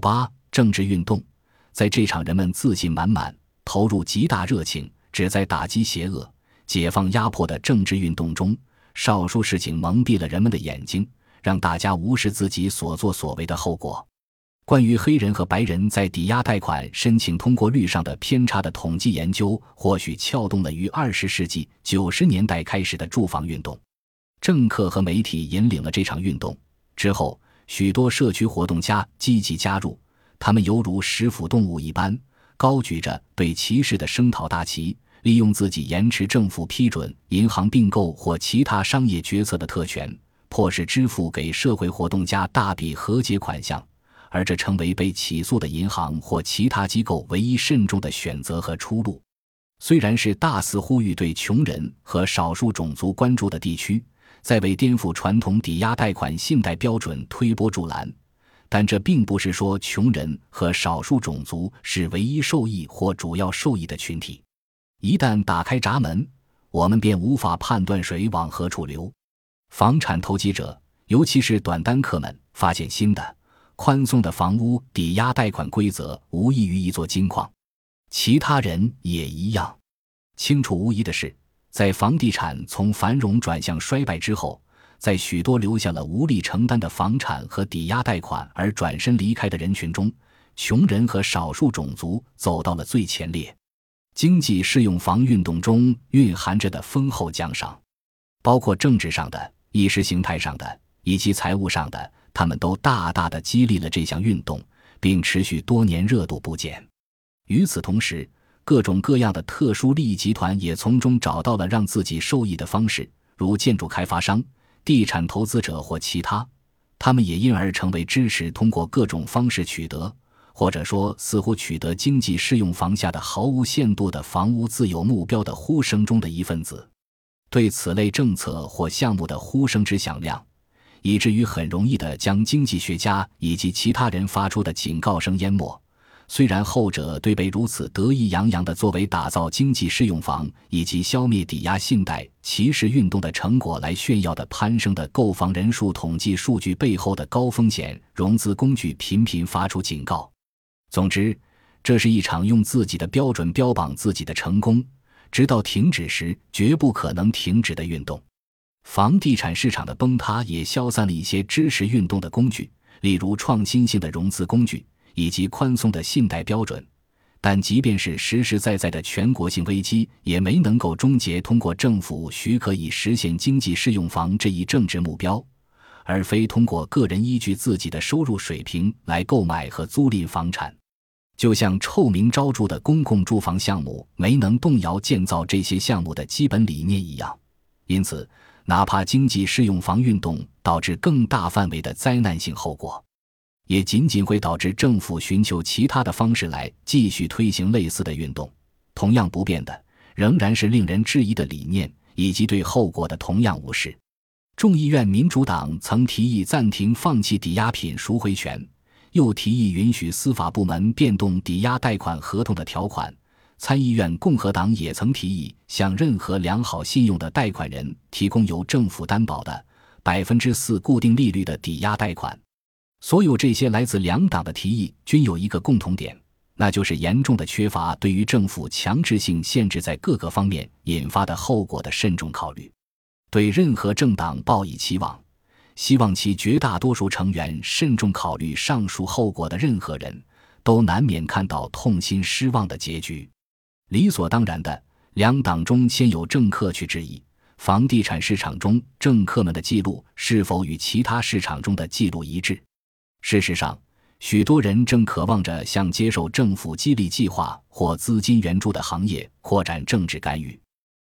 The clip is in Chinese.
八政治运动，在这场人们自信满满、投入极大热情、旨在打击邪恶、解放压迫的政治运动中，少数事情蒙蔽了人们的眼睛，让大家无视自己所作所为的后果。关于黑人和白人在抵押贷款申请通过率上的偏差的统计研究，或许撬动了于二十世纪九十年代开始的住房运动。政客和媒体引领了这场运动之后，许多社区活动家积极加入，他们犹如食腐动物一般，高举着对歧视的声讨大旗，利用自己延迟政府批准银行并购或其他商业决策的特权，迫使支付给社会活动家大笔和解款项。而这成为被起诉的银行或其他机构唯一慎重的选择和出路。虽然是大肆呼吁对穷人和少数种族关注的地区，在为颠覆传统抵押贷款信贷标准推波助澜，但这并不是说穷人和少数种族是唯一受益或主要受益的群体。一旦打开闸门，我们便无法判断水往何处流。房产投机者，尤其是短单客们，发现新的。宽松的房屋抵押贷款规则无异于一座金矿，其他人也一样。清楚无疑的是，在房地产从繁荣转向衰败之后，在许多留下了无力承担的房产和抵押贷款而转身离开的人群中，穷人和少数种族走到了最前列。经济适用房运动中蕴含着的丰厚奖赏，包括政治上的、意识形态上的以及财务上的。他们都大大的激励了这项运动，并持续多年，热度不减。与此同时，各种各样的特殊利益集团也从中找到了让自己受益的方式，如建筑开发商、地产投资者或其他。他们也因而成为支持通过各种方式取得，或者说似乎取得经济适用房下的毫无限度的房屋自由目标的呼声中的一份子。对此类政策或项目的呼声之响亮。以至于很容易地将经济学家以及其他人发出的警告声淹没。虽然后者对被如此得意洋洋地作为打造经济适用房以及消灭抵押信贷歧视运动的成果来炫耀的攀升的购房人数统计数据背后的高风险融资工具频频发出警告。总之，这是一场用自己的标准标榜自己的成功，直到停止时绝不可能停止的运动。房地产市场的崩塌也消散了一些支持运动的工具，例如创新性的融资工具以及宽松的信贷标准。但即便是实实在在的全国性危机，也没能够终结通过政府许可以实现经济适用房这一政治目标，而非通过个人依据自己的收入水平来购买和租赁房产。就像臭名昭著的公共住房项目没能动摇建造这些项目的基本理念一样，因此。哪怕经济适用房运动导致更大范围的灾难性后果，也仅仅会导致政府寻求其他的方式来继续推行类似的运动。同样不变的，仍然是令人质疑的理念以及对后果的同样无视。众议院民主党曾提议暂停放弃抵押品赎回权，又提议允许司法部门变动抵押贷款合同的条款。参议院共和党也曾提议向任何良好信用的贷款人提供由政府担保的百分之四固定利率的抵押贷款。所有这些来自两党的提议均有一个共同点，那就是严重的缺乏对于政府强制性限制在各个方面引发的后果的慎重考虑。对任何政党抱以期望，希望其绝大多数成员慎重考虑上述后果的任何人，都难免看到痛心失望的结局。理所当然的，两党中先有政客去质疑房地产市场中政客们的记录是否与其他市场中的记录一致。事实上，许多人正渴望着向接受政府激励计划或资金援助的行业扩展政治干预。